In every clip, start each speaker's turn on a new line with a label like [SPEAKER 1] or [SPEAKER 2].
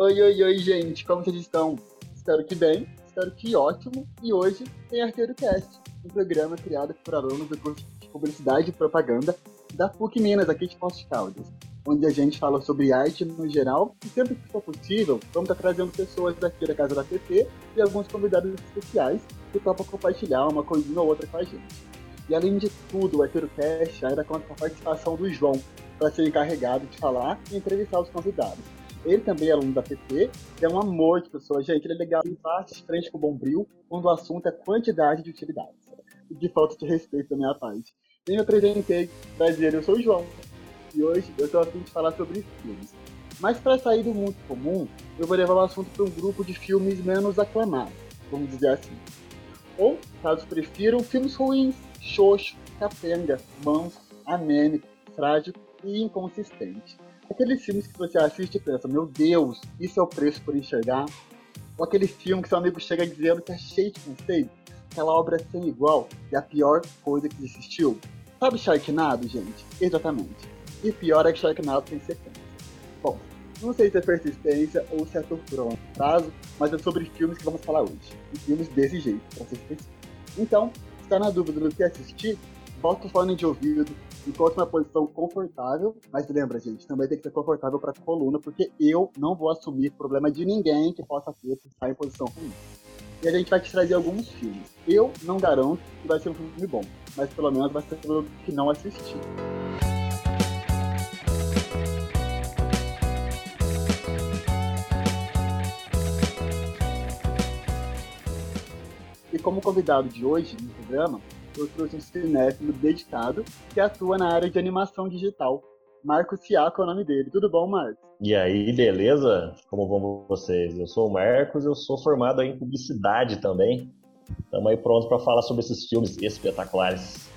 [SPEAKER 1] Oi, oi, oi, gente, como vocês estão? Espero que bem, espero que ótimo. E hoje tem Arteiro Cast, um programa criado por alunos do curso de Publicidade e Propaganda da PUC Minas, aqui de Poços Caldas, onde a gente fala sobre arte no geral e sempre que for possível, vamos estar trazendo pessoas daqui da Casa da PP e alguns convidados especiais que topam compartilhar uma coisinha ou outra com a gente. E além de tudo, o Arteiro Cast ainda conta com a participação do João, para ser encarregado de falar e entrevistar os convidados. Ele também é aluno da PP, é um amor de pessoa. Gente, ele é legal em parte frente com o Bombril, quando o assunto é quantidade de utilidades. De falta de respeito da minha parte. E me apresentei, prazer, eu sou o João. E hoje eu estou afim de falar sobre filmes. Mas para sair do mundo comum, eu vou levar o assunto para um grupo de filmes menos aclamados, vamos dizer assim. Ou, caso prefiram, filmes ruins, xoxo, capenga, manso, anêmico, trágico e inconsistente. Aqueles filmes que você assiste e pensa, meu Deus, isso é o preço por enxergar. Ou aquele filme que seu amigo chega dizendo que é cheio de conceito, aquela obra é sem igual e a pior coisa que existiu. Sabe Sharknado, gente? Exatamente. E pior é que Sharknado tem sequência. Bom, não sei se é persistência ou se é tortura um prazo, mas é sobre filmes que vamos falar hoje. E filmes desse jeito, pra ser específico. Então, está na dúvida do que assistir, bota o fone de ouvido, encontre uma posição confortável, mas lembra, gente, também tem que ser confortável para a coluna, porque eu não vou assumir problema de ninguém que possa ter que estar em posição ruim. E a gente vai te trazer alguns filmes. Eu não garanto que vai ser um filme bom, mas pelo menos vai ser pelo que não assistiu. E como convidado de hoje no programa, eu trouxe um cinéfilo dedicado que atua na área de animação digital. Marcos Ciaco é o nome dele. Tudo bom, Marcos?
[SPEAKER 2] E aí, beleza? Como vão vocês? Eu sou o Marcos, eu sou formado em publicidade também. Estamos aí prontos para falar sobre esses filmes espetaculares.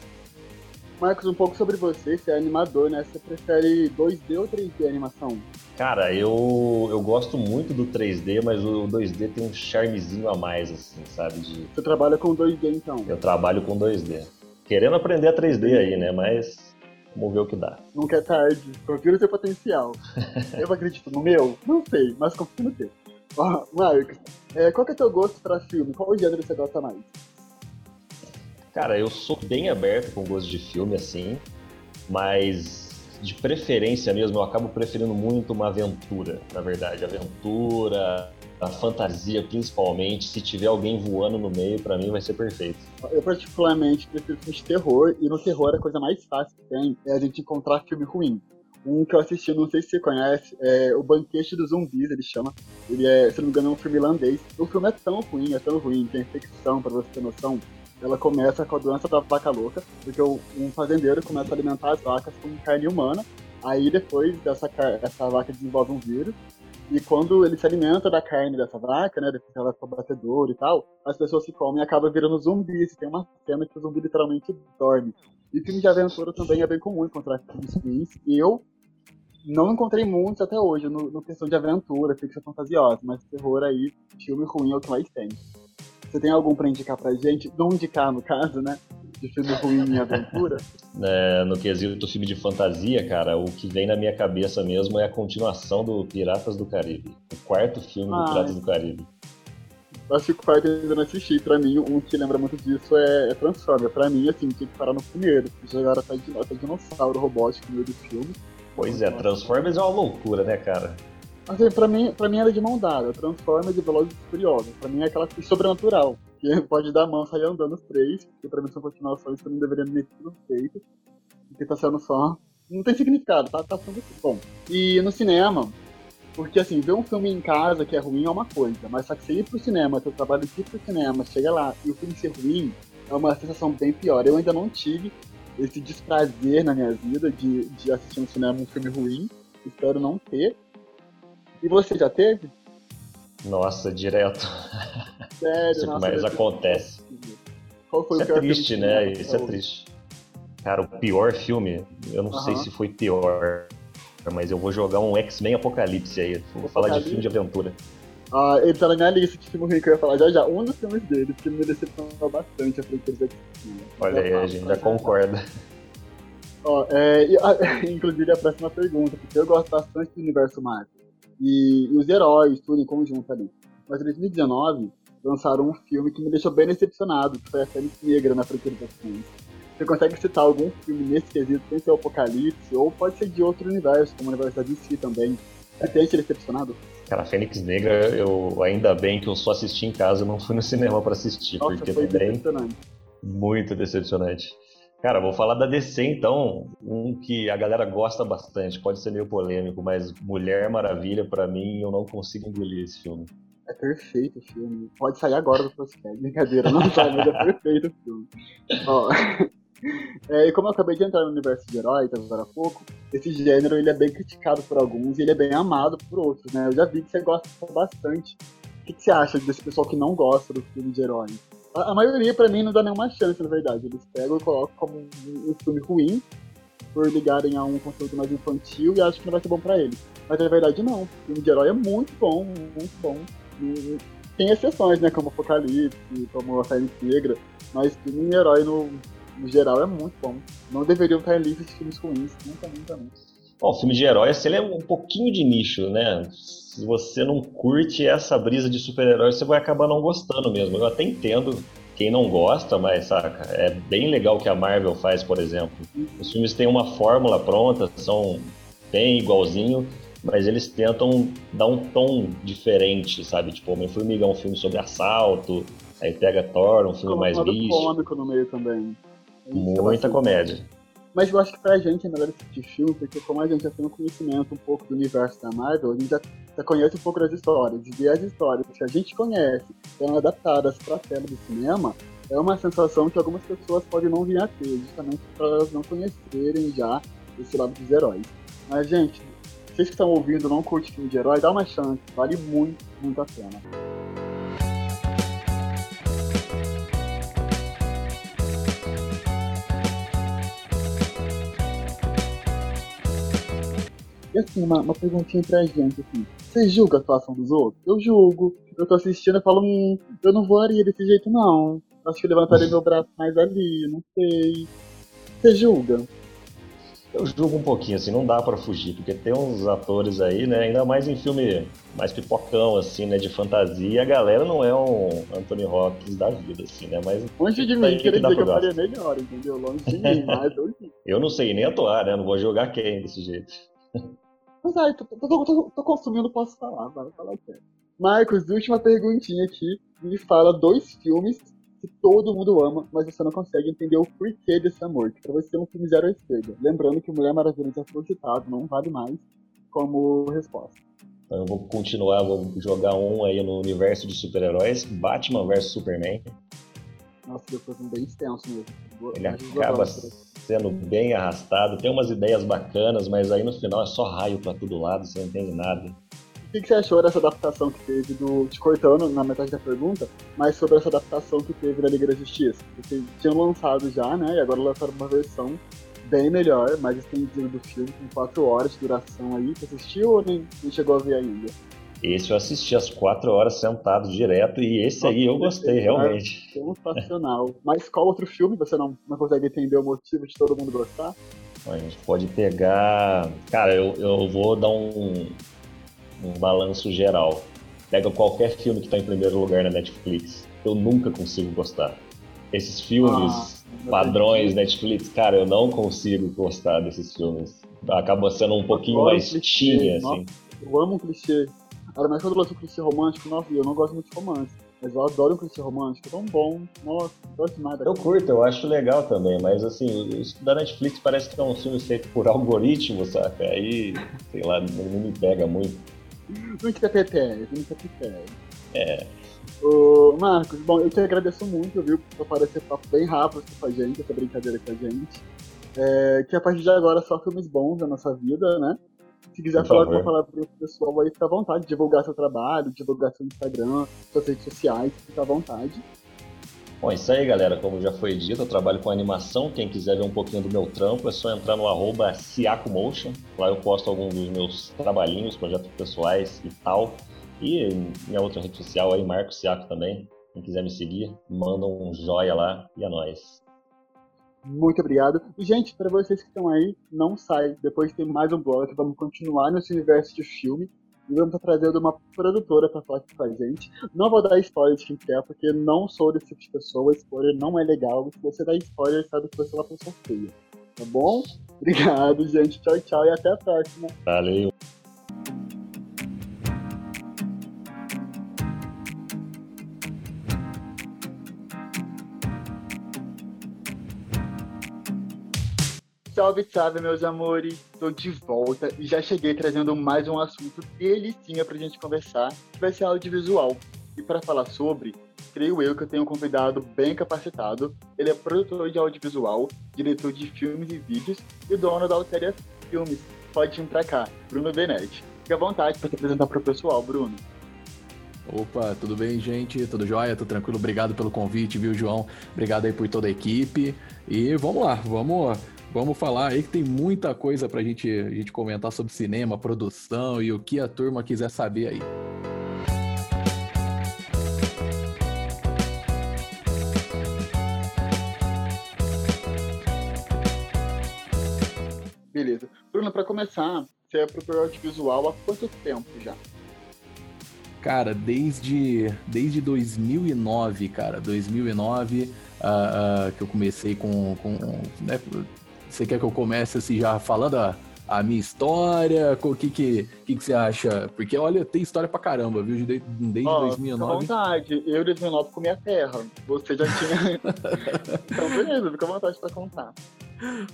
[SPEAKER 1] Marcos, um pouco sobre você. Você é animador, né? Você prefere 2D ou 3D animação?
[SPEAKER 2] Cara, eu, eu gosto muito do 3D, mas o 2D tem um charmezinho a mais, assim, sabe? De...
[SPEAKER 1] Você trabalha com 2D, então?
[SPEAKER 2] Eu trabalho com 2D. Querendo aprender a 3D aí, né? Mas vamos ver o que dá.
[SPEAKER 1] Nunca é tarde. Confio no seu potencial. eu acredito no meu? Não sei, mas confio no teu. Ó, Marcos, é, qual que é o teu gosto para filme? Qual gênero você gosta mais?
[SPEAKER 2] Cara, eu sou bem aberto com gosto de filme, assim, mas de preferência mesmo, eu acabo preferindo muito uma aventura, na verdade. Aventura, a fantasia principalmente. Se tiver alguém voando no meio, para mim vai ser perfeito.
[SPEAKER 1] Eu particularmente prefiro filmes de terror, e no terror a coisa mais fácil que tem é a gente encontrar filme ruim. Um que eu assisti, não sei se você conhece, é O Banquete dos Zumbis, ele chama. Ele é, se não me engano, é um filme irlandês. O filme é tão ruim, é tão ruim, tem infecção, para você ter noção ela começa com a doença da vaca louca, porque um fazendeiro começa a alimentar as vacas com carne humana, aí depois dessa essa vaca desenvolve um vírus, e quando ele se alimenta da carne dessa vaca, né, depois ela for batedora e tal, as pessoas que comem acabam virando zumbis. Tem uma cena que o zumbi literalmente dorme. E filme de aventura também é bem comum encontrar filmes ruins. Eu não encontrei muitos até hoje no, no questão de aventura, ficção fantasiosa, mas terror aí, filme ruim é o que mais tem. Você tem algum pra indicar pra gente? Não indicar, no caso, né? De filme ruim em aventura?
[SPEAKER 2] É, no quesito filme de fantasia, cara, o que vem na minha cabeça mesmo é a continuação do Piratas do Caribe. O quarto filme ah, do Piratas do Caribe.
[SPEAKER 1] Acho que o quarto eu ainda não assisti. Pra mim, um que lembra muito disso é, é Transformers. Pra mim, assim, tinha que parar no primeiro. Jogaram até, até dinossauro robótico no meio do filme.
[SPEAKER 2] Pois é, Transformers é uma loucura, né, cara?
[SPEAKER 1] Assim, pra mim, pra mim era de mão dada. Transformers e Velozes e Furiosos. Pra mim é aquela coisa sobrenatural. Que pode dar a mão, sair andando os três. Que pra mim são continuações que não deveriam nem ter sido feitas. Porque tá sendo só... Não tem significado, tá, tá sendo bom. E no cinema, porque assim, ver um filme em casa que é ruim é uma coisa, mas só que você ir pro cinema, seu trabalho de ir pro cinema, chega lá e o filme ser ruim, é uma sensação bem pior. Eu ainda não tive esse desprazer na minha vida de, de assistir no cinema um filme ruim, espero não ter. E você já teve?
[SPEAKER 2] Nossa, direto.
[SPEAKER 1] Sério,
[SPEAKER 2] Isso é nossa, mais acontece.
[SPEAKER 1] Qual foi
[SPEAKER 2] Isso
[SPEAKER 1] o
[SPEAKER 2] é triste, né? Isso é triste. Cara, o pior filme, eu não sei se foi pior, mas eu vou jogar um X-Men Apocalipse aí. Vou Apocalipse? falar de filme de aventura.
[SPEAKER 1] Ah, ele tá na minha lista de filme ruim que eu ia falar já já. Um dos filmes dele, que me decepcionou bastante a franquia do X-Men.
[SPEAKER 2] Olha aí, a gente já concorda.
[SPEAKER 1] Ó, é, inclusive a próxima pergunta, porque eu gosto bastante do universo Marvel. E, e os heróis, tudo em conjunto ali. Mas em 2019 lançaram um filme que me deixou bem decepcionado, que foi a Fênix Negra na franquia dos X-Men. Você consegue citar algum filme nesse quesito, sem ser o Apocalipse, ou pode ser de outro universo, como o universo da DC também, que tenha te decepcionado?
[SPEAKER 2] Cara, Fênix Negra, eu ainda bem que eu só assisti em casa, eu não fui no cinema para assistir,
[SPEAKER 1] Nossa,
[SPEAKER 2] porque
[SPEAKER 1] foi
[SPEAKER 2] também
[SPEAKER 1] decepcionante.
[SPEAKER 2] muito decepcionante. Cara, vou falar da DC então, um que a galera gosta bastante, pode ser meio polêmico, mas Mulher Maravilha, pra mim, eu não consigo engolir esse filme.
[SPEAKER 1] É perfeito o filme. Pode sair agora do podcast. Brincadeira, não sai, mas é perfeito o filme. Ó, é, e como eu acabei de entrar no universo de heróis agora há pouco, esse gênero ele é bem criticado por alguns e ele é bem amado por outros, né? Eu já vi que você gosta bastante. O que, que você acha desse pessoal que não gosta do filme de heróis? A, maioria, pra mim, não dá nenhuma chance, na verdade. Eles pegam e colocam como um, filme ruim por ligarem a um conteúdo mais infantil e acham que não vai ser bom pra eles. Mas na verdade não. O filme de herói é muito bom, muito bom. E tem exceções, né? Como Apocalipse, como a Fênix Negra. Mas filme de herói no, no geral é muito bom. Não deveriam estar listas de filmes ruins. Nunca, nunca, nunca.
[SPEAKER 2] Bom, o filme de herói, assim, ele é um pouquinho de nicho, né? Se você não curte essa brisa de super-herói, você vai acabar não gostando mesmo. Eu até entendo quem não gosta, mas, saca, é bem legal o que a Marvel faz, por exemplo. Os filmes têm uma fórmula pronta, são bem igualzinho, mas eles tentam dar um tom diferente, sabe? Tipo, Homem-Formiga é um filme sobre assalto, aí pega Thor, um filme mais místico,
[SPEAKER 1] cômico no meio também. É
[SPEAKER 2] muita
[SPEAKER 1] bastante.
[SPEAKER 2] comédia.
[SPEAKER 1] Mas eu acho que pra gente é melhor assistir filme, porque como a gente já tem um conhecimento um pouco do universo da Marvel, a gente já, já conhece um pouco das histórias. E as histórias que a gente conhece sendo adaptadas pra tela do cinema, é uma sensação que algumas pessoas podem não vir a ter, justamente por elas não conhecerem já esse lado dos heróis. Mas, gente, vocês que estão ouvindo não curtem filme de herói, dá uma chance, vale muito, muito a pena. E assim, uma, uma perguntinha pra gente, assim. Você julga a atuação dos outros? Eu julgo. Eu tô assistindo e falo, hum, eu não voaria desse jeito não. Acho que eu levantaria meu braço mais ali, não sei. Você julga?
[SPEAKER 2] Eu julgo um pouquinho, assim, não dá pra fugir, porque tem uns atores aí, né, ainda mais em filme mais pipocão, assim, né, de fantasia, e a galera não é um Anthony Hopkins da vida, assim, né, mas
[SPEAKER 1] Longe de mim,
[SPEAKER 2] que
[SPEAKER 1] queria
[SPEAKER 2] dá
[SPEAKER 1] dizer que eu faria melhor, entendeu? Longe de mim, mas eu
[SPEAKER 2] não sei nem atuar, né, não vou jogar quem desse jeito.
[SPEAKER 1] Mas ai, tô, tô, tô- tô- consumindo, posso falar, vai falar sério. Marcos, última perguntinha aqui. Me fala dois filmes que todo mundo ama, mas você não consegue entender o porquê desse amor. Que pra você é um filme zero à esquerda. Lembrando que Mulher Maravilha já foi citado, não vale mais como resposta.
[SPEAKER 2] Então eu vou continuar, vou jogar um aí no universo de super-heróis, Batman vs Superman,
[SPEAKER 1] Nossa, depois um bem extenso mesmo.
[SPEAKER 2] Ele acaba sendo bem arrastado, tem umas ideias bacanas, mas aí no final é só raio pra todo lado, você não entende nada.
[SPEAKER 1] O que, que você achou dessa adaptação que teve do. Te cortando na metade da pergunta, mas sobre essa adaptação que teve da Liga da Justiça? Porque tinham lançado já, né? E agora lançaram uma versão bem melhor, mais estendida do filme, com 4 horas de duração aí. Você assistiu ou nem, nem chegou a ver ainda?
[SPEAKER 2] Esse eu assisti às quatro horas sentado direto, e esse aí eu gostei, realmente.
[SPEAKER 1] Sensacional. Mas qual outro filme você não, não consegue entender o motivo de todo mundo gostar?
[SPEAKER 2] A gente pode pegar. Cara, eu, eu vou dar um, um balanço geral. Pega qualquer filme que tá em primeiro lugar na Netflix. Eu nunca consigo gostar. Esses filmes
[SPEAKER 1] Ah,
[SPEAKER 2] padrões Netflix, cara, eu não consigo gostar desses filmes. Acaba sendo um pouquinho
[SPEAKER 1] adoro
[SPEAKER 2] mais
[SPEAKER 1] nossa.
[SPEAKER 2] assim.
[SPEAKER 1] Eu amo um clichê. Ainda mais quando lança um clichê romântico, nossa, eu não gosto muito de romance. Mas eu adoro um clichê romântico, é tão bom. Nossa, gosto demais
[SPEAKER 2] Eu
[SPEAKER 1] daquilo.
[SPEAKER 2] curto, eu acho legal também, mas assim, isso da Netflix parece que é um filme feito por algoritmo, saca? Aí, sei lá, não, não me pega muito.
[SPEAKER 1] Muito PPT, muito PPT.
[SPEAKER 2] É.
[SPEAKER 1] Ô, Marcos, bom, eu te agradeço muito, viu, por aparecer papo bem rápido com a gente, essa brincadeira com a gente. É, que a partir de agora só filmes bons na nossa vida, né? Se quiser
[SPEAKER 2] Por
[SPEAKER 1] falar
[SPEAKER 2] favor.
[SPEAKER 1] uma palavra pro pessoal aí, fica à vontade, divulgar seu trabalho, divulgar seu Instagram, suas redes sociais, fica à vontade.
[SPEAKER 2] Bom, é isso aí, galera. Como já foi dito, eu trabalho com animação. Quem quiser ver um pouquinho do meu trampo, é só entrar no arroba Siacomotion. Lá eu posto alguns dos meus trabalhinhos, projetos pessoais e tal. E minha outra rede social aí, Marco Siaco também. Quem quiser me seguir, manda um joia lá e é nóis.
[SPEAKER 1] Muito obrigado. E, gente, para vocês que estão aí, não sai. Depois tem mais um blog, vamos continuar nesse universo de filme. E vamos estar trazendo uma produtora para falar aqui com a gente. Não vou dar spoiler de quem quer, porque não sou desse tipo de pessoa. Spoiler não é legal. Se você dá spoiler, sabe que você é uma pessoa feia. Tá bom? Obrigado, gente. Tchau, tchau e até a próxima.
[SPEAKER 2] Valeu.
[SPEAKER 1] Salve, salve, meus amores! Estou de volta e já cheguei trazendo mais um assunto delicinha pra gente conversar, que vai ser audiovisual. E para falar sobre, creio eu que eu tenho um convidado bem capacitado. Ele é produtor de audiovisual, diretor de filmes e vídeos e dono da Altéria Filmes. Pode vir pra cá, Bruno Benetti. Fique à vontade para se apresentar pro pessoal, Bruno.
[SPEAKER 3] Opa, tudo bem, gente? Tudo jóia? Tudo tranquilo? Obrigado pelo convite, viu, João? Obrigado aí por toda a equipe. E vamos lá, vamos Vamos falar aí que tem muita coisa pra gente, a gente comentar sobre cinema, produção e o que a turma quiser saber aí.
[SPEAKER 1] Beleza. Bruno, para começar, você é produtor audiovisual há quanto tempo já?
[SPEAKER 3] Cara, desde, desde 2009, cara. 2009, uh, uh, que eu comecei com, com né, você quer que eu comece assim já falando a, a minha história? O que que, que que você acha? Porque, olha, tem história pra caramba, viu? Desde, desde oh, 2009.
[SPEAKER 1] Fica à vontade. Eu, em 2009, comi a terra. Você já tinha... então, beleza. Fica à vontade pra contar.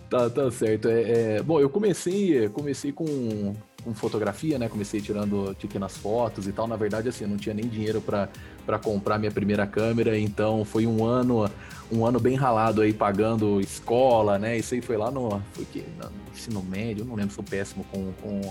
[SPEAKER 3] Tá, tá certo. É, é... Bom, eu comecei, comecei com com fotografia, né? Comecei tirando pequenas fotos e tal. Na verdade, assim, eu não tinha nem dinheiro para comprar minha primeira câmera, então foi um ano um ano bem ralado aí pagando escola, né? Isso aí foi lá no foi que no ensino médio, não lembro, sou péssimo com, com,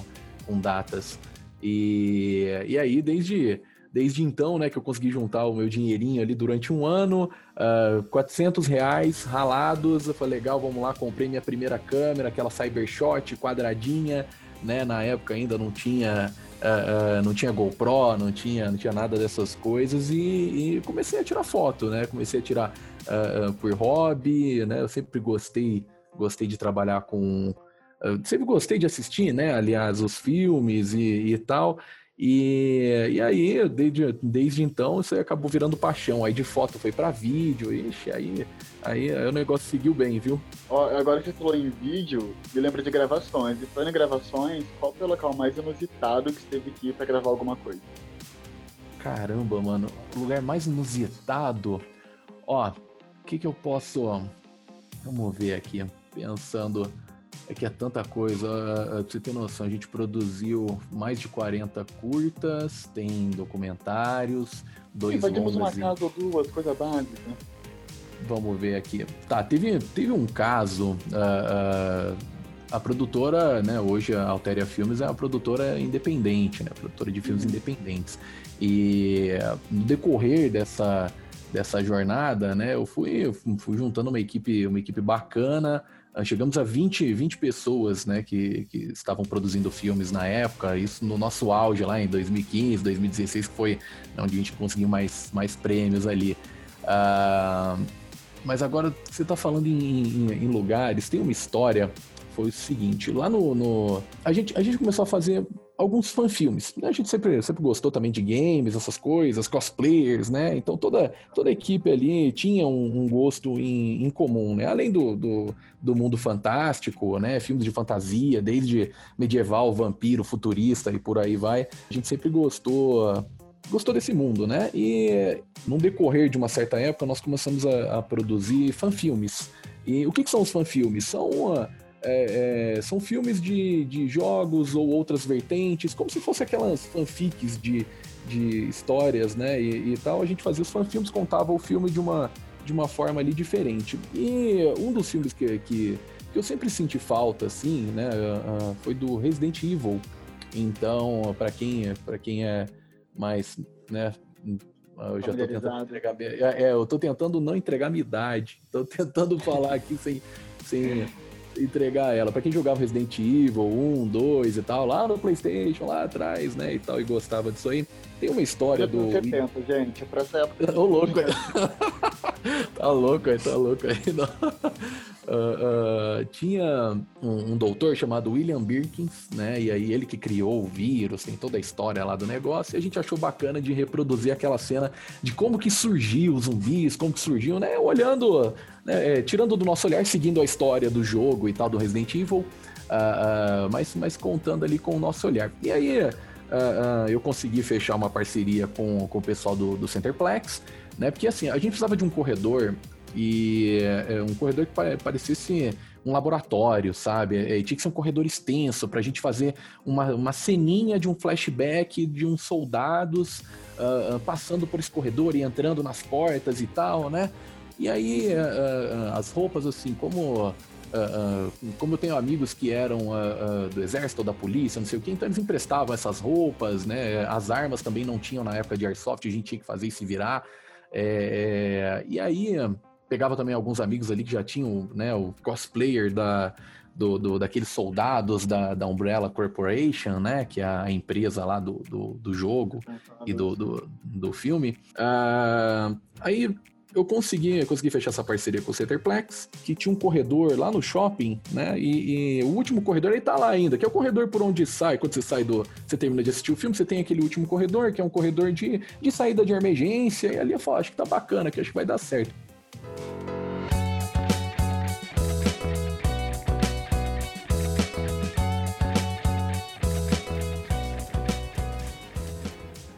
[SPEAKER 3] com datas. E, e aí desde desde então, né, que eu consegui juntar o meu dinheirinho ali durante um ano, uh, ah, 400 reais ralados, eu falei, legal, vamos lá, comprei minha primeira câmera, aquela Cybershot quadradinha, né? Na época ainda não tinha, uh, uh, não tinha GoPro, não tinha, não tinha nada dessas coisas e, e comecei a tirar foto, né? Comecei a tirar uh, por hobby, né? Eu sempre gostei, gostei de trabalhar com, sempre gostei de assistir, né? Aliás, os filmes e, e tal. E, e aí, desde, desde então, isso acabou virando paixão. Aí de foto foi para vídeo, ixi, aí, aí, aí, o negócio seguiu bem, viu?
[SPEAKER 1] Ó, agora que você falou em vídeo, me lembra de gravações. E falando em gravações, qual foi o local mais inusitado que você teve que ir pra gravar alguma coisa?
[SPEAKER 3] Caramba, mano, o lugar mais inusitado. Ó, o que que eu posso. Vamos ver aqui, pensando. É que é tanta coisa. Pra você ter noção, a gente produziu mais de 40 curtas, tem documentários, dois
[SPEAKER 1] Invadimos uma casa ou duas, coisa básica.
[SPEAKER 3] Vamos ver aqui. Tá, teve, teve um caso. Uh, uh, a produtora, né, hoje a Alteria Filmes é uma produtora independente, né, produtora de filmes uhum. independentes. E no decorrer dessa, dessa jornada, né, eu fui, fui juntando uma equipe, uma equipe bacana, ah, chegamos a 20, 20 pessoas né, que, que estavam produzindo filmes na época, isso no nosso auge lá em 2015, 2016, que foi onde a gente conseguiu mais, mais prêmios ali. Uh, mas agora você está falando em, em, em, lugares, tem uma história, foi o seguinte, lá no, no. a, gente, a gente começou a fazer alguns fanfilmes. A gente sempre, sempre gostou também de games, essas coisas, cosplayers, né? Então toda, toda a equipe ali tinha um, um gosto em, em, comum, né? Além do, do, do, mundo fantástico, né? Filmes de fantasia, desde medieval, vampiro, futurista e por aí vai. A gente sempre gostou gostou desse mundo, né? E no decorrer de uma certa época nós começamos a, a produzir fanfilmes. E o que, que são os fanfilmes? São uh, é, é, são filmes de, de jogos ou outras vertentes, como se fossem aquelas fanfics de, de histórias, né? E, e, tal. A gente fazia os fanfilmes, contava o filme de uma, de uma forma ali diferente. E um dos filmes que, que, que eu sempre senti falta, assim, né? Foi do Resident Evil. Então, para quem, quem é mais, né? Eu já tô tentando entregar. É, é, eu tô tentando não entregar minha idade. Tô tentando falar aqui sem, sem entregar ela. Para quem jogava Resident Evil 1, 2 e tal, lá no PlayStation, lá atrás, né, e tal, e gostava disso aí, tem uma história do.
[SPEAKER 1] 70, gente, pra essa época.
[SPEAKER 3] Ô, louco, tá louco aí, tá louco aí. Uh, uh, tinha um, um, doutor chamado William Birkins, né? E aí ele que criou o vírus, tem toda a história lá do negócio, e a gente achou bacana de reproduzir aquela cena de como que surgiu os zumbis, como que surgiu, né? Olhando, é, tirando do nosso olhar, seguindo a história do jogo e tal, do Resident Evil, uh, mas, mas contando ali com o nosso olhar. E aí eu consegui fechar uma parceria com, com o pessoal do, do Centerplex, né? Porque assim, a gente precisava de um corredor e é, um corredor que parecesse um laboratório, sabe? E tinha que ser um corredor extenso para a gente fazer uma, uma ceninha de um flashback de uns soldados uh, passando por esse corredor e entrando nas portas e tal, né? E aí uh, as roupas, assim, como Uh, uh, como eu tenho amigos que eram uh, do exército ou da polícia, não sei o que, então eles emprestavam essas roupas, né? As armas também não tinham na época de airsoft, a gente tinha que fazer e se virar. É, e aí pegava também alguns amigos ali que já tinham né, o cosplayer da, do, do, daqueles soldados da, da Umbrella Corporation, né? Que é a empresa lá do, do, do jogo e do, do, do filme. Uh, aí eu consegui, eu consegui fechar essa parceria com o Centerplex, que tinha um corredor lá no shopping, né? E, e, o último corredor ele tá lá ainda, que é o corredor por onde sai, quando você sai do. Você termina de assistir o filme, você tem aquele último corredor, que é um corredor de, de saída de emergência. E ali eu falo, acho que tá bacana, que acho que vai dar certo.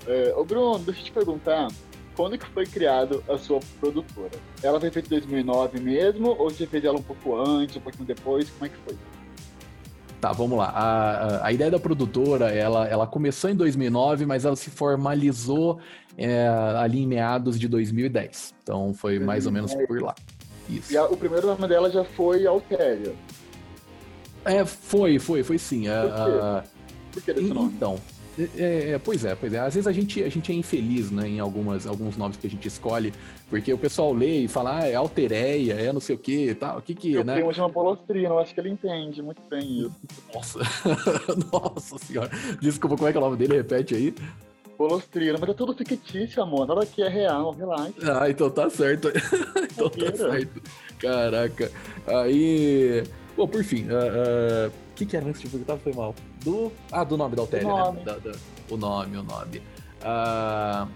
[SPEAKER 1] É, ô Bruno, deixa eu te perguntar, quando que foi criado a sua produtora? Ela foi feita em 2009 mesmo, ou você fez ela um pouco antes, um pouquinho depois? Como é que foi?
[SPEAKER 3] Tá, vamos lá. A, a, ideia da produtora, ela, ela começou em 2009, mas ela se formalizou é, ali em meados de 2010. Então foi mais ou menos por lá.
[SPEAKER 1] Isso. E a, o primeiro nome dela já foi Altéria.
[SPEAKER 3] É, foi, foi, foi sim.
[SPEAKER 1] Por quê? Por que desse nome?
[SPEAKER 3] Então, é, é, pois é, pois é. Às vezes a gente, a gente é infeliz, né, em algumas, alguns nomes que a gente escolhe, porque o pessoal lê e fala, ah, é alteréia, é não sei o que tal. O que que,
[SPEAKER 1] Meu
[SPEAKER 3] né?
[SPEAKER 1] primo chama Polostrino, eu acho que ele entende muito bem isso.
[SPEAKER 3] Nossa, nossa senhora. Desculpa, como é que é o nome dele? Repete aí.
[SPEAKER 1] Polostrino, mas é tudo fictício, amor. Nada aqui é real, relaxa.
[SPEAKER 3] Ah, então tá certo. então tá certo. Caraca. Aí. Bom, por fim, uh, uh, que, que era antes de perguntar? Foi mal. Do. Ah, do nome da Altéria, o nome. né? Da, da, o nome, o nome. Uh,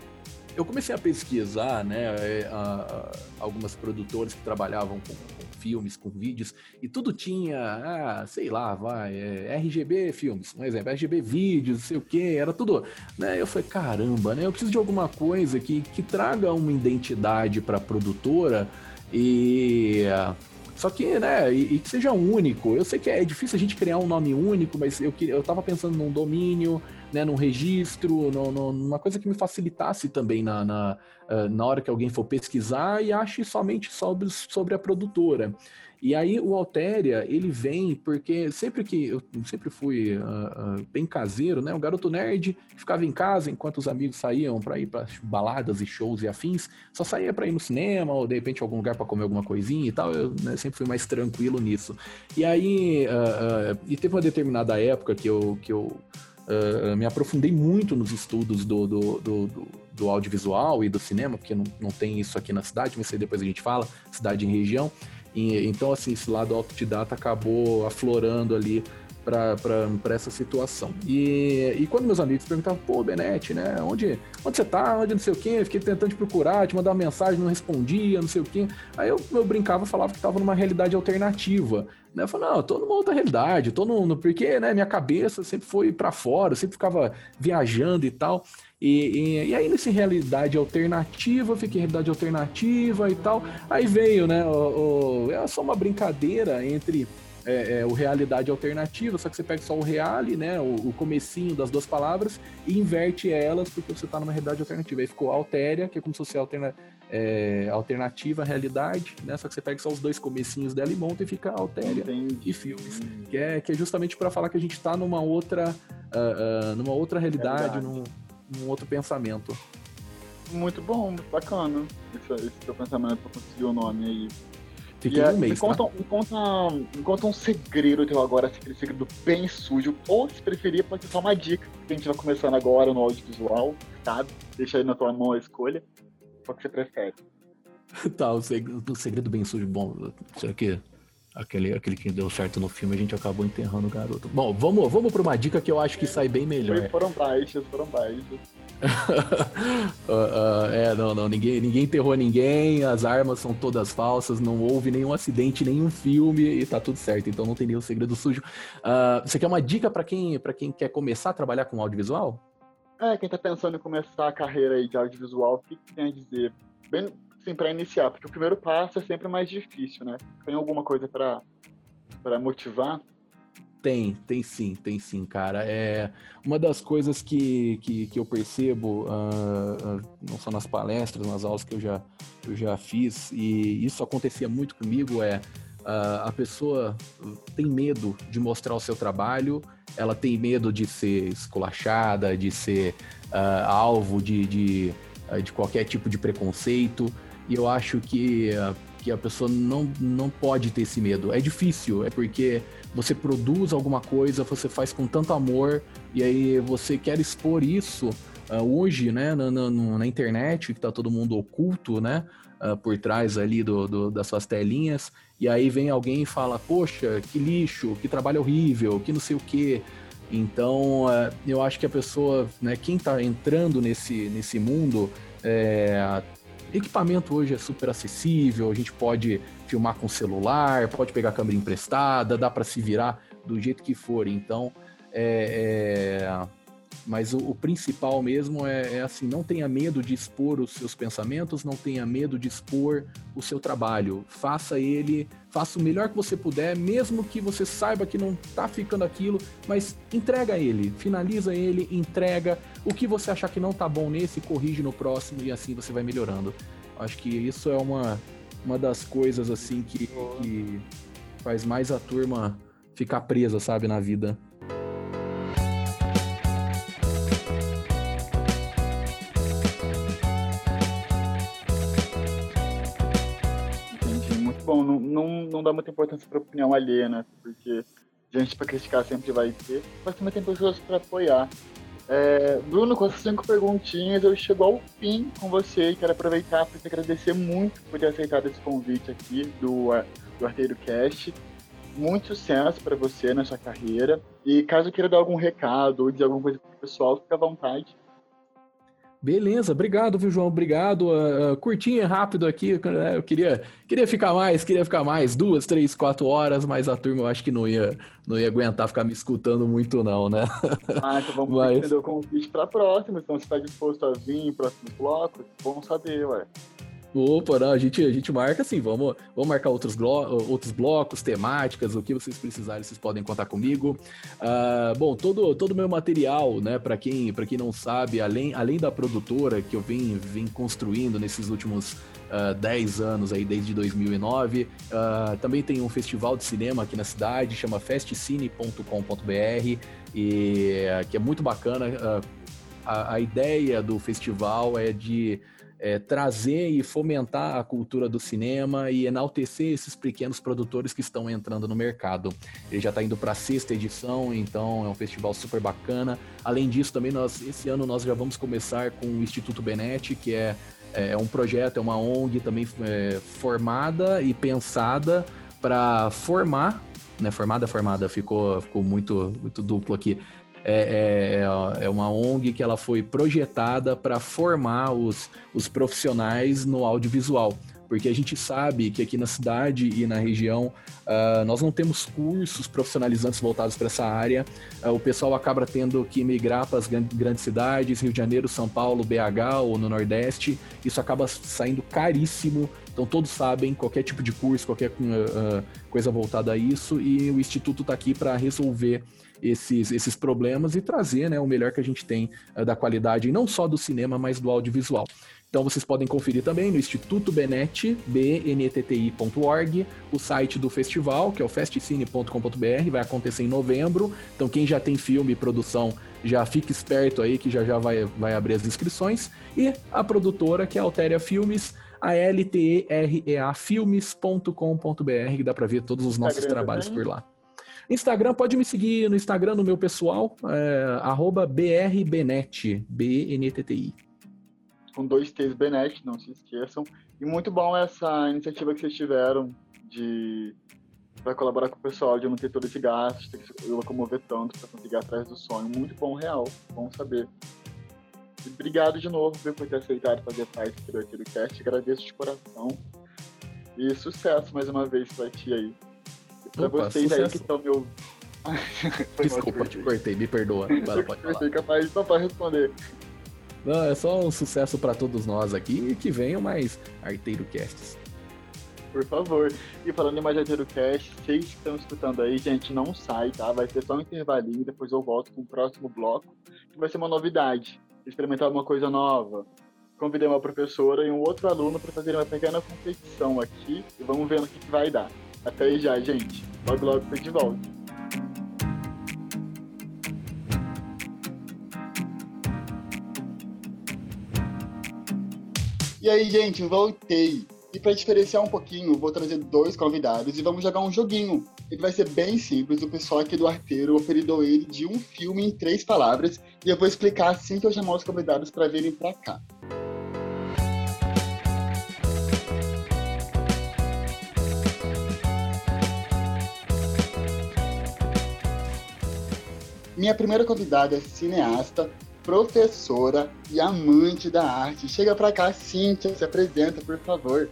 [SPEAKER 3] eu comecei a pesquisar, né, uh, algumas produtoras que trabalhavam com, com, filmes, com vídeos, e tudo tinha, ah, sei lá, vai, é, RGB Filmes, um exemplo, RGB Vídeos, não sei o que, era tudo, né, eu falei, caramba, né, eu preciso de alguma coisa que, que traga uma identidade para a produtora e... Uh, só que, né, e, e, que seja único. Eu sei que é difícil a gente criar um nome único, mas eu, eu tava pensando num domínio, né, num registro, no, no, numa coisa que me facilitasse também na, na, uh, na hora que alguém for pesquisar e ache somente sobre, sobre a produtora. E aí o Altéria, ele vem porque sempre que eu sempre fui uh, uh, bem caseiro, né? Um garoto nerd que ficava em casa enquanto os amigos saíam para ir para baladas e shows e afins, só saía para ir no cinema ou de repente algum lugar para comer alguma coisinha e tal. Eu né, sempre fui mais tranquilo nisso. E aí uh, e teve uma determinada época que eu que eu me aprofundei muito nos estudos do, do, do, do do audiovisual e do cinema, porque não, não tem isso aqui na cidade, mas aí depois a gente fala, cidade em região. Então, assim, esse lado autodidata acabou aflorando ali para essa situação. E, e quando meus amigos perguntavam, pô, Benete, né, onde, onde você tá, onde não sei o quê, fiquei tentando te procurar, te mandar mensagem, não respondia, não sei o quê. Aí eu, eu brincava, falava que estava numa realidade alternativa. Né? Eu falei, não, eu tô numa outra realidade, tô no, no porque, né, minha cabeça sempre foi para fora, sempre ficava viajando e tal. E, e, e, aí, nessa realidade alternativa, fiquei em realidade alternativa e tal. Aí veio, né? O, o, é só uma brincadeira entre é, é, o realidade alternativa, só que você pega só o reale, né? O, o comecinho das duas palavras e inverte elas porque você está numa realidade alternativa. Aí ficou altéria, que é como se fosse alterna, é, alternativa realidade, né? Só que você pega só os dois comecinhos dela e monta e fica altéria e filmes. Que é, que é justamente para falar que a gente está numa outra, uh, uh, numa outra realidade, realidade. Num, um outro pensamento.
[SPEAKER 1] Muito bom, bacana esse, esse teu pensamento pra conseguir o nome aí.
[SPEAKER 3] Fiquei um é, mês,
[SPEAKER 1] me, conta, tá? me, conta, me conta um segredo teu agora, aquele segredo bem sujo, ou se preferir, pode ser só uma dica, que a gente vai começando agora no audiovisual, sabe? Deixa aí na tua mão a escolha. Qual que você prefere?
[SPEAKER 3] tá, o segredo, o segredo bem sujo, bom, será que aquele, aquele que deu certo no filme, a gente acabou enterrando o garoto. Bom, vamos, vamos para uma dica que eu acho que sai bem melhor.
[SPEAKER 1] Foram baixas, foram baixas.
[SPEAKER 3] uh, uh, é, não, não, ninguém, ninguém enterrou ninguém, as armas são todas falsas, não houve nenhum acidente, nenhum filme e tá tudo certo, então não tem nenhum segredo sujo. Uh, você quer uma dica para quem, quem quer começar a trabalhar com audiovisual?
[SPEAKER 1] É, quem tá pensando em começar a carreira aí de audiovisual, o que, que tem a dizer? Bem, sim, para iniciar, porque o primeiro passo é sempre mais difícil, né? Tem alguma coisa para motivar?
[SPEAKER 3] Tem, tem sim, tem sim, cara. É uma das coisas que, que, que eu percebo, uh, não só nas palestras, nas aulas que eu já, eu já fiz, e isso acontecia muito comigo, é uh, a pessoa tem medo de mostrar o seu trabalho, ela tem medo de ser esculachada, de ser alvo de, de, de qualquer tipo de preconceito. E eu acho que, que a pessoa não, não pode ter esse medo. É difícil, é porque você produz alguma coisa, você faz com tanto amor, e aí você quer expor isso uh, hoje, né, na, na, na, internet, que tá todo mundo oculto, né, uh, por trás ali do, do, das suas telinhas, e aí vem alguém e fala, poxa, que lixo, que trabalho horrível, que não sei o quê. Então, uh, eu acho que a pessoa, né, quem tá entrando nesse, nesse mundo, é, Equipamento hoje é super acessível, a gente pode filmar com celular, pode pegar câmera emprestada, dá para se virar do jeito que for. Então, é, é... mas o, o, principal mesmo é, é, assim: não tenha medo de expor os seus pensamentos, não tenha medo de expor o seu trabalho. Faça ele faça o melhor que você puder, mesmo que você saiba que não tá ficando aquilo, mas entrega ele, finaliza ele, entrega. O que você achar que não tá bom nesse, corrige no próximo e assim você vai melhorando. Acho que isso é uma, uma das coisas assim que, que faz mais a turma ficar presa, sabe, na vida.
[SPEAKER 1] Não, dá muita importância para opinião alheia, né? Porque gente para criticar sempre vai ter, mas também tem pessoas para apoiar. É, Bruno, com essas cinco perguntinhas, eu chego ao fim com você e quero aproveitar para te agradecer muito por ter aceitado esse convite aqui do, do Arteiro Cast. Muito sucesso para você na sua carreira. E caso queira dar algum recado ou dizer alguma coisa para o pessoal, fique à vontade.
[SPEAKER 3] Beleza, obrigado, viu, João? Obrigado. Uh, curtinho e rápido aqui. Né? Eu queria, queria ficar mais, queria ficar mais, duas, três, quatro horas, mas a turma eu acho que não ia, não ia aguentar ficar me escutando muito, não, né?
[SPEAKER 1] Ah, então vamos mas... estender o convite para a próxima. Então, você está disposto a vir em próximos blocos? Vamos saber, ué.
[SPEAKER 3] Opa, não, a gente, a gente marca assim, vamos, vamos marcar outros, outros blocos, temáticas, o que vocês precisarem, vocês podem contar comigo. Uh, bom, todo todo meu material, né, para quem, quem não sabe, além, além da produtora que eu vim, vim construindo nesses últimos uh, ah, 10 anos aí, desde 2009, uh, ah, também tem um festival de cinema aqui na cidade, chama festcine.com.br, e que é muito bacana. a, a ideia do festival é de é, trazer e fomentar a cultura do cinema e enaltecer esses pequenos produtores que estão entrando no mercado. Ele já está indo para a sexta edição, então é um festival super bacana. Além disso, também nós esse ano nós já vamos começar com o Instituto Benetti, que é, é um projeto, é uma ONG também é, formada e pensada para formar né, formada, formada, ficou, ficou muito, muito duplo aqui é, é, é uma ONG que ela foi projetada para formar os, os profissionais no audiovisual porque a gente sabe que aqui na cidade e na região uh, nós não temos cursos profissionalizantes voltados para essa área. Uh, o pessoal acaba tendo que migrar para as grandes cidades, Rio de Janeiro, São Paulo, BH ou no Nordeste. Isso acaba saindo caríssimo. Então todos sabem qualquer tipo de curso, qualquer uh, coisa voltada a isso e o instituto está aqui para resolver esses, esses problemas e trazer né, o melhor que a gente tem uh, da qualidade, não só do cinema, mas do audiovisual. Então vocês podem conferir também no Instituto Benetti, bntti.org, o site do festival, que é o festcine.com.br, vai acontecer em novembro. Então quem já tem filme e produção, já fique esperto aí que já já vai, vai abrir as inscrições. E a produtora, que é a Altéria Filmes, a filmes.com.br, que dá para ver todos os nossos trabalhos por lá. Instagram, pode me seguir no Instagram, no meu pessoal, é, BRBenet, B-N-T-T-I.
[SPEAKER 1] Com dois T's Benet, não se esqueçam. E muito bom essa iniciativa que vocês tiveram de para colaborar com o pessoal, de não ter todo esse gasto, ter que locomover tanto para conseguir ir atrás do sonho. Muito bom, real. Bom saber. E obrigado de novo por ter aceitado fazer parte do Arqueiro Cast. Agradeço de coração. E sucesso mais uma vez pra ti aí. Pra
[SPEAKER 3] Opa,
[SPEAKER 1] vocês
[SPEAKER 3] sucesso.
[SPEAKER 1] aí que estão me ouvindo.
[SPEAKER 3] Desculpa, te cortei, me perdoa. Agora pode falar.
[SPEAKER 1] capaz só pra responder.
[SPEAKER 3] Não, é só um sucesso pra todos nós aqui e que venham mais Arteiro Casts.
[SPEAKER 1] Por favor. E falando em Majadeiro Cast, vocês que estão escutando aí, gente, não sai, tá? Vai ser só um intervalinho, depois eu volto com o próximo bloco, que vai ser uma novidade. Experimentar uma coisa nova. Convidei uma professora e um outro aluno para fazer uma pequena competição aqui e vamos ver no que, que vai dar. Até já, gente. Logo, logo tô de volta. E aí, gente, voltei. E para diferenciar um pouquinho, vou trazer dois convidados e vamos jogar um joguinho. Ele vai ser bem simples, o pessoal aqui do Arteiro apelidou ele de um filme em três palavras e eu vou explicar assim que eu chamar os convidados para virem para cá. Minha primeira convidada é cineasta, professora e amante da arte. Chega pra cá, Cíntia, se apresenta, por favor.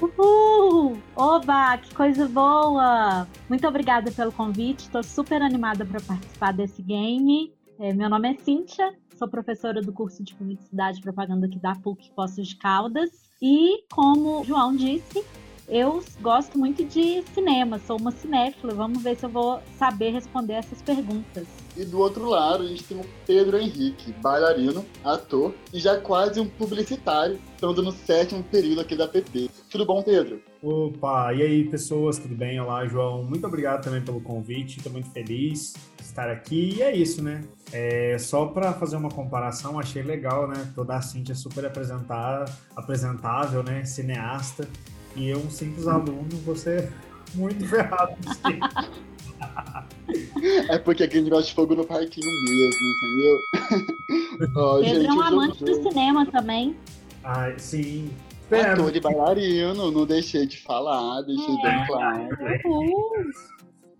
[SPEAKER 4] Uhul! Oba, que coisa boa! Muito obrigada pelo convite, estou super animada para participar desse game. É, meu nome é Cíntia, sou professora do curso de Publicidade e Propaganda aqui da PUC Poços de Caldas. E, como o João disse, eu gosto muito de cinema, sou uma cinéfila. Vamos ver se eu vou saber responder essas perguntas.
[SPEAKER 1] E do outro lado, a gente tem o Pedro Henrique, bailarino, ator e já quase um publicitário, estando no sétimo período aqui da PP. Tudo bom, Pedro?
[SPEAKER 5] Opa, e aí pessoas, tudo bem? Olá, João. Muito obrigado também pelo convite, estou muito feliz de estar aqui. E é isso, né? É, só para fazer uma comparação, achei legal, né? Toda a Cintia super apresentável, né? Cineasta. E eu, um simples aluno, você muito ferrado.
[SPEAKER 1] É porque aqui a gente gosta de fogo no parquinho mesmo, entendeu? Ó,
[SPEAKER 4] Pedro
[SPEAKER 1] gente,
[SPEAKER 4] é um amante do cinema também.
[SPEAKER 5] Ai, sim.
[SPEAKER 1] Ator e bailarino, não deixei de falar, deixei bem claro.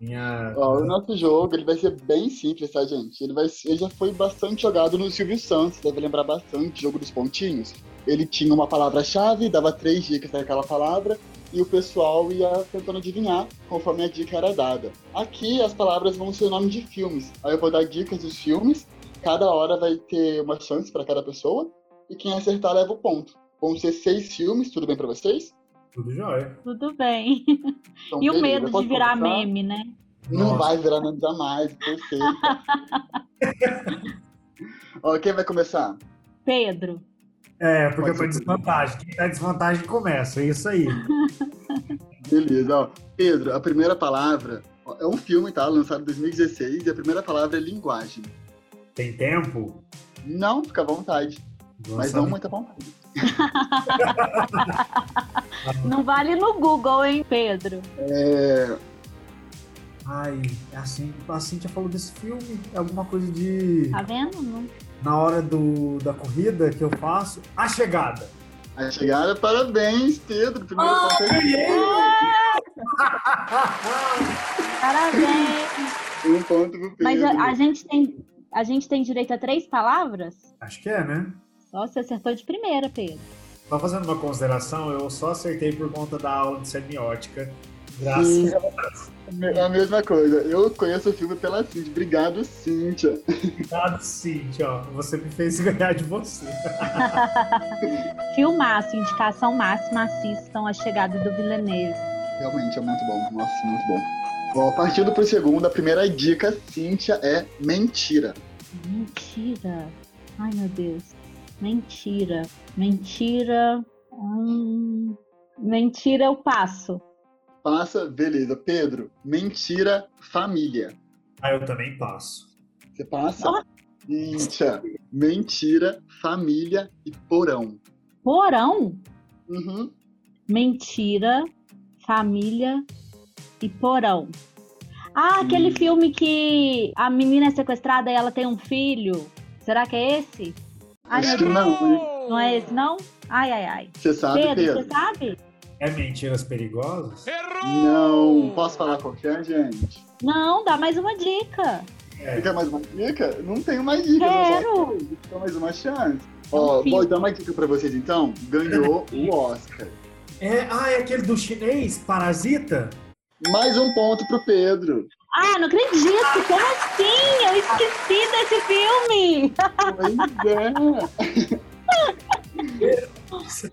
[SPEAKER 5] Minha...
[SPEAKER 1] Ó, o nosso jogo ele vai ser bem simples, tá, gente? Ele, vai, ele já foi bastante jogado no Silvio Santos, deve lembrar bastante, jogo dos pontinhos. Ele tinha uma palavra-chave, dava três dicas daquela palavra, e o pessoal ia tentando adivinhar conforme a dica era dada. Aqui as palavras vão ser o nome de filmes. Aí eu vou dar dicas dos filmes, cada hora vai ter uma chance para cada pessoa, e quem acertar leva o ponto. Vão ser seis filmes, tudo bem para vocês?
[SPEAKER 5] Tudo jóia.
[SPEAKER 4] Tudo bem.
[SPEAKER 1] Então,
[SPEAKER 4] E o medo de virar
[SPEAKER 1] começar?
[SPEAKER 4] meme, né?
[SPEAKER 1] Não
[SPEAKER 5] Nossa.
[SPEAKER 1] vai virar meme jamais, perfeito. Ó, quem vai começar?
[SPEAKER 4] Pedro.
[SPEAKER 5] É, porque
[SPEAKER 1] Pode
[SPEAKER 5] eu tô em desvantagem. Quem tá em desvantagem começa, é isso aí.
[SPEAKER 1] Beleza, ó. Pedro, a primeira palavra ó, é um filme, tá? Lançado em 2016, e a primeira palavra é linguagem.
[SPEAKER 5] Tem tempo?
[SPEAKER 1] Não, fica à vontade, mas não muita vontade.
[SPEAKER 4] Não vale no Google, hein, Pedro?
[SPEAKER 1] É,
[SPEAKER 5] Ai, é assim, a Cintia falou desse filme, é alguma coisa de.
[SPEAKER 4] Tá vendo? Não-
[SPEAKER 5] Na hora do, da corrida que eu faço, a chegada.
[SPEAKER 1] a chegada, parabéns, Pedro. Primeiro
[SPEAKER 5] ganhei!
[SPEAKER 4] Parabéns!
[SPEAKER 1] um ponto pro Pedro.
[SPEAKER 4] Mas a, a gente tem, a gente tem direito a três palavras?
[SPEAKER 5] Acho que é, né?
[SPEAKER 4] Só você acertou de primeira, Pedro.
[SPEAKER 5] Só fazendo uma consideração, eu só acertei por conta da aula de semiótica. Graças
[SPEAKER 1] é a mesma coisa. Eu conheço o filme pela Cintia. Obrigado, Cíntia.
[SPEAKER 5] a Cintia, ó. Você me fez ganhar de você.
[SPEAKER 4] Filmaço, indicação máxima, assistam A Chegada do Villeneuve.
[SPEAKER 1] Realmente é muito bom. Nossa, muito bom. Ó, partindo pro segundo, a primeira dica, Cíntia, é mentira.
[SPEAKER 4] Mentira. Ai, meu Deus. Mentira. Mentira. Hum, mentira, eu passo.
[SPEAKER 1] Passa, beleza. Pedro, mentira, família.
[SPEAKER 5] Ah, eu também passo.
[SPEAKER 1] Você passa? Cíntia, mentira, família e porão.
[SPEAKER 4] Porão.
[SPEAKER 1] Uhum.
[SPEAKER 4] Mentira, família e porão. Ah, aquele filme que a menina é sequestrada e ela tem um filho. Será que é esse? Ai,
[SPEAKER 1] Acho que não, hein?
[SPEAKER 4] Não é esse, não? Ai, ai, ai.
[SPEAKER 1] Você sabe,
[SPEAKER 4] Pedro,
[SPEAKER 1] Pedro?
[SPEAKER 4] você sabe?
[SPEAKER 5] É mentiras perigosas?
[SPEAKER 1] Não. Posso falar qualquer, gente?
[SPEAKER 4] Não, dá mais uma dica.
[SPEAKER 5] É.
[SPEAKER 1] Você quer mais uma dica? Não tenho mais dicas.
[SPEAKER 4] Quero.
[SPEAKER 1] Quero mais uma chance. Ó, vou dar uma dica pra vocês então. Ganhou o Oscar.
[SPEAKER 5] É, ah, é aquele do chinês, Parasita?
[SPEAKER 1] Mais um ponto pro Pedro.
[SPEAKER 4] Ah, não acredito! Como assim? Eu esqueci desse filme!
[SPEAKER 1] Pois é.
[SPEAKER 4] Nossa,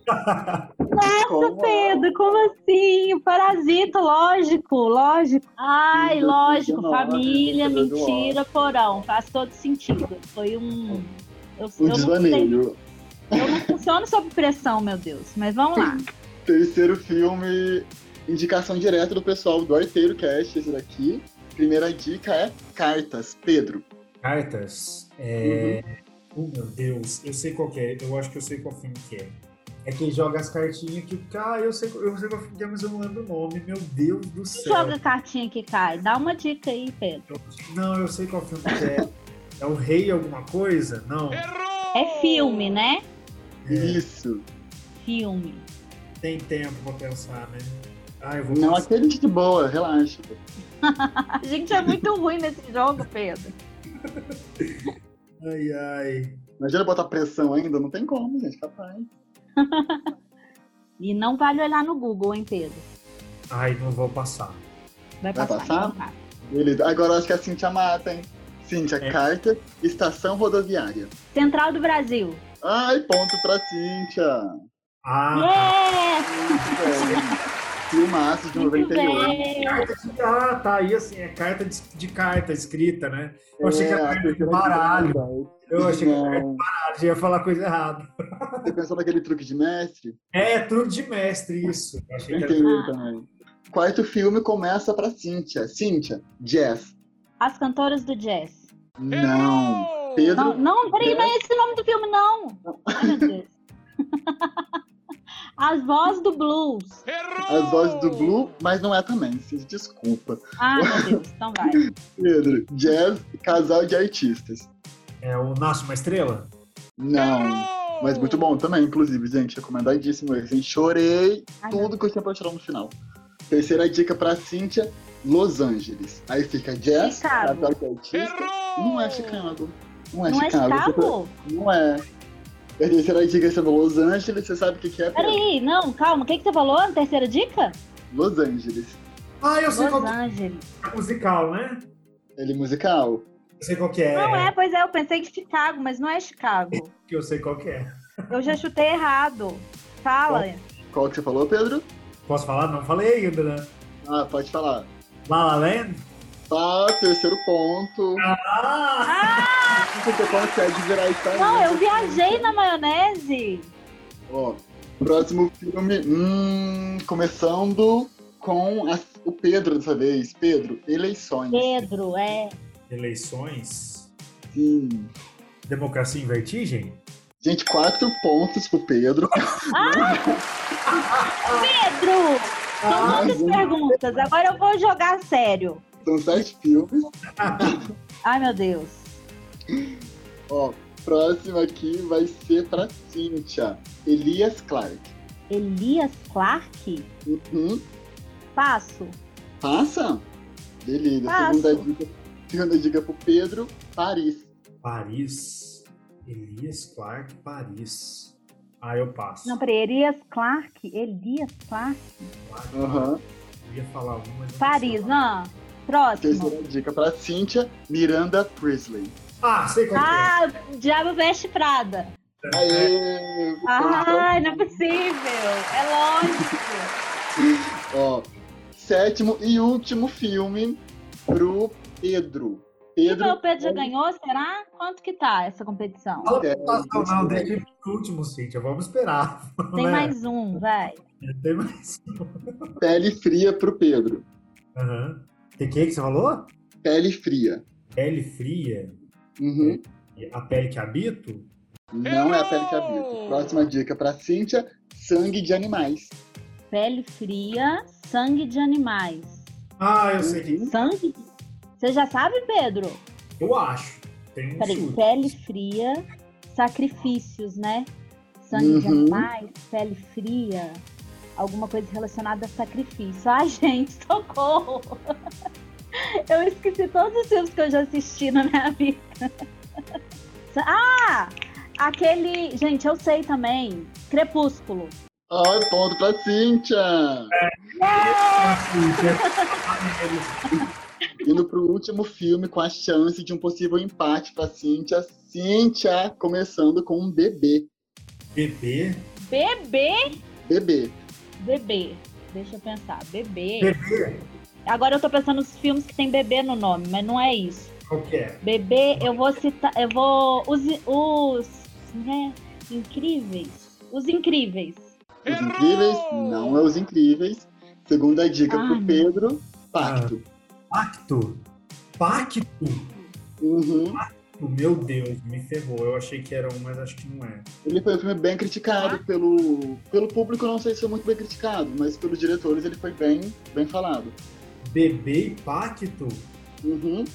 [SPEAKER 1] Como-
[SPEAKER 4] Pedro, como assim? O Parasita, lógico, lógico. Ai, lógico,
[SPEAKER 1] 2019,
[SPEAKER 4] família,
[SPEAKER 1] do
[SPEAKER 4] mentira, porão. Faz todo sentido. Foi um. Eu,
[SPEAKER 1] O
[SPEAKER 4] eu não, sei,
[SPEAKER 1] desvaneio.
[SPEAKER 4] eu não funciono sob pressão, meu Deus. Mas vamos lá.
[SPEAKER 1] Terceiro filme, indicação direta do pessoal do Arteiro Cast, esse daqui. Primeira dica é Cartas, Pedro.
[SPEAKER 5] Cartas. É... Oh, meu Deus, eu sei qual que é. Eu acho que eu sei qual filme que é. É que joga as cartinhas que. Ah, eu sei, eu sei qual filme que é, mas eu não lembro o nome. Meu Deus do céu.
[SPEAKER 4] Joga a cartinha que cai. Dá uma dica aí, Pedro.
[SPEAKER 5] Não, eu sei qual filme que é. É o Rei alguma coisa? Não.
[SPEAKER 4] É filme, né?
[SPEAKER 5] É,
[SPEAKER 1] Isso.
[SPEAKER 4] Filme.
[SPEAKER 5] tem tempo pra pensar, né? Ah, eu vou
[SPEAKER 1] Não
[SPEAKER 5] passar.
[SPEAKER 1] aquele de boa, relaxa.
[SPEAKER 4] A gente é muito ruim nesse jogo, Pedro.
[SPEAKER 5] Ai, ai.
[SPEAKER 1] Imagina botar pressão ainda, não tem como, gente, capaz.
[SPEAKER 4] E não vale olhar no Google, hein, Pedro?
[SPEAKER 5] Ai, não vou passar.
[SPEAKER 4] Vai
[SPEAKER 1] Vai
[SPEAKER 4] passar.
[SPEAKER 1] passar?
[SPEAKER 4] tá.
[SPEAKER 1] Beleza. Agora eu acho que a Cintia mata, hein? Cintia,
[SPEAKER 5] É.
[SPEAKER 1] carta, estação rodoviária.
[SPEAKER 4] Central do Brasil.
[SPEAKER 1] Ai, ponto pra Cintia.
[SPEAKER 5] Ah,
[SPEAKER 4] Yeah!
[SPEAKER 1] Filmaço de
[SPEAKER 4] Muito
[SPEAKER 1] 98.
[SPEAKER 4] bem.
[SPEAKER 5] carta de... ah, tá aí assim, é carta de, de carta escrita, né? Eu achei que
[SPEAKER 1] É,
[SPEAKER 5] era
[SPEAKER 1] a
[SPEAKER 5] carta de baralho. Eu achei que era carta
[SPEAKER 1] Não.
[SPEAKER 5] de baralho, já ia falar coisa errada.
[SPEAKER 1] Você pensou naquele truque de mestre?
[SPEAKER 5] É, truque de mestre, isso. Eu achei
[SPEAKER 1] Eu
[SPEAKER 5] que era...
[SPEAKER 1] entendi também. Quarto filme começa pra Cíntia. Cíntia, Jazz.
[SPEAKER 4] As cantoras do jazz.
[SPEAKER 1] Não. Pedro,
[SPEAKER 4] Não, não, peraí, não é esse o nome do filme, não. Ai, meu Deus. As vozes do blues.
[SPEAKER 1] as vozes do Blue, mas não é também, desculpa.
[SPEAKER 4] Ah, meu Deus, então vai.
[SPEAKER 1] Pedro, Jazz, casal de artistas.
[SPEAKER 5] É o Nasce uma Estrela?
[SPEAKER 1] Não. Mas muito bom também, inclusive, gente. Recomendadíssimo esse. hein? Chorei
[SPEAKER 4] Ai,
[SPEAKER 1] tudo que eu tinha pra tirar no final. Terceira dica pra Cíntia, Los Angeles. Aí fica Jazz,
[SPEAKER 4] Chicago.
[SPEAKER 1] casal de artistas. Não é Chicago. Não é
[SPEAKER 4] Não é
[SPEAKER 1] Chicago.
[SPEAKER 4] Chicago?
[SPEAKER 1] Não é. A terceira dica sendo Los Angeles, você sabe o que, que é? Pedro?
[SPEAKER 4] Peraí, não, calma. O que, que você falou na terceira dica?
[SPEAKER 1] Los Angeles.
[SPEAKER 5] Ah, eu sei
[SPEAKER 4] Los
[SPEAKER 5] qual
[SPEAKER 4] Angeles.
[SPEAKER 5] é musical, né?
[SPEAKER 1] Ele musical.
[SPEAKER 5] Eu sei qual que é.
[SPEAKER 4] Não é, pois é, eu pensei que Chicago, mas não é Chicago.
[SPEAKER 5] Que eu sei qual que é.
[SPEAKER 4] Eu já chutei errado. Fala.
[SPEAKER 1] Qual que você falou, Pedro?
[SPEAKER 5] Posso falar? Não falei ainda, né?
[SPEAKER 1] Ah, pode falar.
[SPEAKER 5] La La Land?
[SPEAKER 1] Tá, terceiro ponto.
[SPEAKER 5] Ah!
[SPEAKER 1] Você consegue virar isso aí.
[SPEAKER 4] Não, eu viajei na maionese.
[SPEAKER 1] Ó, próximo filme, hum, começando com a- o Pedro dessa vez. Pedro, eleições.
[SPEAKER 4] Pedro, é.
[SPEAKER 5] Eleições?
[SPEAKER 1] Sim.
[SPEAKER 5] Democracia em Vertigem?
[SPEAKER 1] Gente, quatro pontos pro Pedro.
[SPEAKER 4] Pedro! São
[SPEAKER 1] Ah,
[SPEAKER 4] muitas
[SPEAKER 1] gente.
[SPEAKER 4] perguntas. Agora eu vou jogar sério.
[SPEAKER 1] São sete filmes.
[SPEAKER 4] Ai, meu Deus.
[SPEAKER 1] Ó, próximo aqui vai ser pra Cíntia. Elias Clark.
[SPEAKER 4] Elias Clark?
[SPEAKER 1] Uhum.
[SPEAKER 4] Passo.
[SPEAKER 1] Passa? Beleza.
[SPEAKER 4] Passo.
[SPEAKER 1] Segunda dica, segunda dica pro Pedro, Paris.
[SPEAKER 5] Paris. Elias Clark, Paris. Ah, eu passo.
[SPEAKER 4] Não, peraí. Elias Clark? Elias Clark?
[SPEAKER 1] Aham.
[SPEAKER 5] Eu ia falar um, mas não
[SPEAKER 4] Paris, não. Próximo.
[SPEAKER 1] Terceira dica pra Cíntia, Miranda Priestley.
[SPEAKER 5] Ah, sei qual que
[SPEAKER 4] Ah, Diabo Veste Prada.
[SPEAKER 5] é.
[SPEAKER 1] Aê!
[SPEAKER 4] Ai, não é possível. É lógico.
[SPEAKER 1] Ó, sétimo e último filme pro Pedro. Pedro.
[SPEAKER 4] Tipo, o Pedro já ganhou, será? Quanto que tá essa competição?
[SPEAKER 1] É,
[SPEAKER 5] não,
[SPEAKER 1] deixa
[SPEAKER 5] deixa pro último, Cíntia. Vamos esperar.
[SPEAKER 4] Tem
[SPEAKER 5] né?
[SPEAKER 4] mais um, vai.
[SPEAKER 5] Tem mais.
[SPEAKER 1] Pele fria pro Pedro.
[SPEAKER 5] Aham. O que, que você falou?
[SPEAKER 1] Pele fria.
[SPEAKER 5] Pele fria.
[SPEAKER 1] Uhum.
[SPEAKER 5] A pele que habito?
[SPEAKER 1] Não é a pele que habita. Próxima dica pra Cíntia: sangue de animais.
[SPEAKER 4] Pele fria, sangue de animais.
[SPEAKER 5] Ah, eu sei que.
[SPEAKER 4] Sangue? Você já sabe, Pedro?
[SPEAKER 5] Eu acho. Tem um
[SPEAKER 4] Peraí,
[SPEAKER 5] chute.
[SPEAKER 4] pele fria, sacrifícios, né? Sangue de
[SPEAKER 1] Uhum.
[SPEAKER 4] animais, pele fria. Alguma coisa relacionada a sacrifício. Ai, gente, socorro! Eu esqueci todos os filmes que eu já assisti na minha vida. Ah! Aquele. Gente, eu sei também. Crepúsculo.
[SPEAKER 1] Ai, ponto pra Cíntia! Indo pro último filme com a chance de um possível empate pra Cíntia. Cíntia começando com um bebê.
[SPEAKER 5] Bebê?
[SPEAKER 4] Bebê?
[SPEAKER 1] Bebê.
[SPEAKER 4] Bebê. Deixa eu pensar. Bebê.
[SPEAKER 5] Bebê?
[SPEAKER 4] Agora eu tô pensando nos filmes que tem bebê no nome, mas não é isso.
[SPEAKER 5] Qual que é?
[SPEAKER 4] Bebê, eu vou citar. Eu vou. Os. os né? Incríveis. Os incríveis.
[SPEAKER 1] Os Incríveis? Não é Os Incríveis. Segunda dica
[SPEAKER 4] Ai,
[SPEAKER 1] pro Pedro, Pacto.
[SPEAKER 5] Pacto? Pacto?
[SPEAKER 1] Uhum.
[SPEAKER 5] Meu Deus, me ferrou. Eu achei que era um, mas acho que não é.
[SPEAKER 1] Ele foi um filme bem criticado pelo, pelo público, não sei se foi muito bem criticado, mas pelos diretores ele foi bem, bem falado.
[SPEAKER 5] Bebê e Pacto?
[SPEAKER 1] Uhum.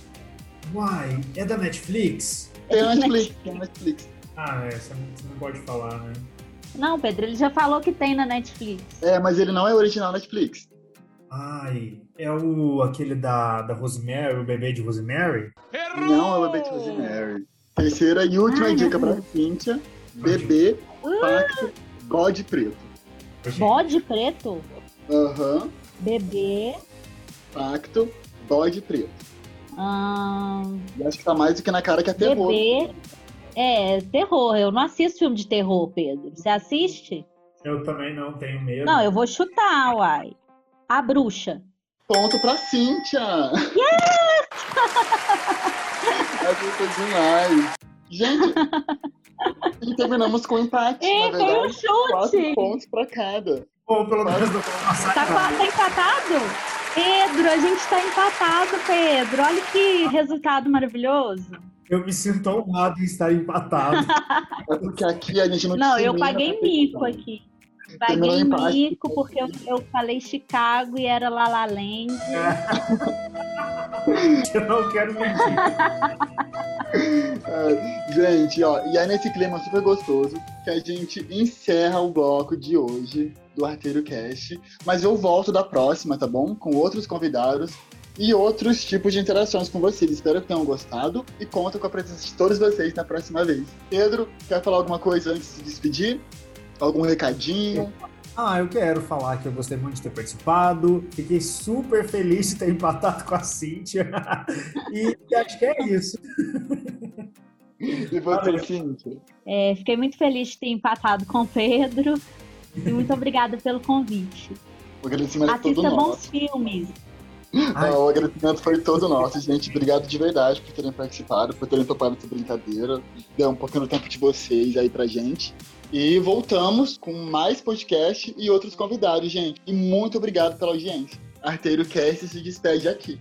[SPEAKER 5] Uai, é da Netflix?
[SPEAKER 1] Tem a Netflix, tem a Netflix.
[SPEAKER 5] Ah, é, você não, você não pode falar, né?
[SPEAKER 4] Não, Pedro, ele já falou que tem na Netflix.
[SPEAKER 1] É, mas ele não é original Netflix.
[SPEAKER 5] Ai, é o aquele da, da Rosemary, o bebê de Rosemary?
[SPEAKER 1] Não é o bebê de Rosemary. Terceira e última
[SPEAKER 4] Ai,
[SPEAKER 1] dica pra Cíntia: Bebê, Pacto, Bode Preto.
[SPEAKER 4] Bode preto?
[SPEAKER 1] Aham,
[SPEAKER 4] Bebê.
[SPEAKER 1] Pacto, Bode Preto.
[SPEAKER 4] ahn,
[SPEAKER 1] E acho que tá mais do que na cara que é terror.
[SPEAKER 4] bebê. É, terror. Eu não assisto filme de terror, Pedro. Você assiste?
[SPEAKER 5] Eu também não tenho medo.
[SPEAKER 4] Não, eu vou chutar, uai. A bruxa.
[SPEAKER 1] Ponto pra Cíntia! Acertou demais! Gente, e terminamos com empate,
[SPEAKER 4] Ei,
[SPEAKER 1] na
[SPEAKER 4] foi um
[SPEAKER 1] verdade. Quatro
[SPEAKER 4] chute!
[SPEAKER 1] pontos pra cada.
[SPEAKER 5] Ou pelo menos não passar.
[SPEAKER 4] Tá, tá empatado? Pedro, a gente tá empatado, Pedro. Olha que resultado maravilhoso.
[SPEAKER 5] Eu me sinto honrado em estar empatado.
[SPEAKER 1] É porque aqui a gente não
[SPEAKER 4] Não, eu paguei mico aqui. Paguei mico porque eu, eu falei Chicago e era La La Land.
[SPEAKER 5] eu não quero mentir.
[SPEAKER 1] É, gente, ó, e é nesse clima super gostoso que a gente encerra o bloco de hoje do Arteiro Cast. Mas eu volto da próxima, tá bom? Com outros convidados e outros tipos de interações com vocês. Espero que tenham gostado e conto com a presença de todos vocês na próxima vez. Pedro, quer falar alguma coisa antes de se despedir? Algum recadinho?
[SPEAKER 5] Ah, eu quero falar que eu gostei muito de ter participado. Fiquei super feliz de ter empatado com a Cíntia. e acho que é isso.
[SPEAKER 1] E você. Cíntia?
[SPEAKER 4] É, fiquei muito feliz de ter empatado com o Pedro. E muito obrigada pelo convite.
[SPEAKER 1] O agradecimento é todo
[SPEAKER 4] Assista
[SPEAKER 1] nosso.
[SPEAKER 4] bons filmes.
[SPEAKER 5] Ai.
[SPEAKER 1] Não, o agradecimento foi todo nosso, gente. Obrigado de verdade por terem participado, por terem topado essa brincadeira. Deu um pouquinho do tempo de vocês aí pra gente. E voltamos com mais podcast e outros convidados, gente. E muito obrigado pela audiência. Arteiro Cast se despede aqui.